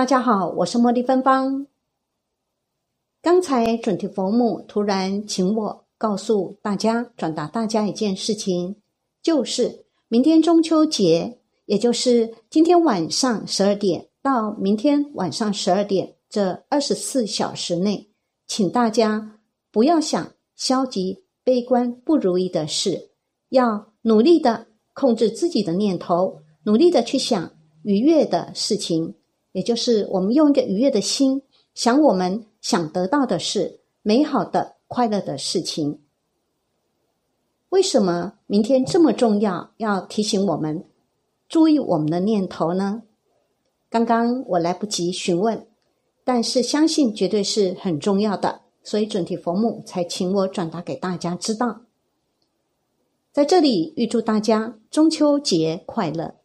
大家好，我是茉莉芬芳。刚才准提佛母突然请我告诉大家、转达大家一件事情，就是明天中秋节，也就是今天晚上十二点到明天晚上十二点这二十四小时内，请大家不要想消极、悲观、不如意的事，要努力的控制自己的念头，努力的去想愉悦的事情。也就是我们用一个愉悦的心想我们想得到的事，美好的、快乐的事情。为什么明天这么重要？要提醒我们注意我们的念头呢？刚刚我来不及询问，但是相信绝对是很重要的，所以准提佛母才请我转达给大家知道。在这里预祝大家中秋节快乐！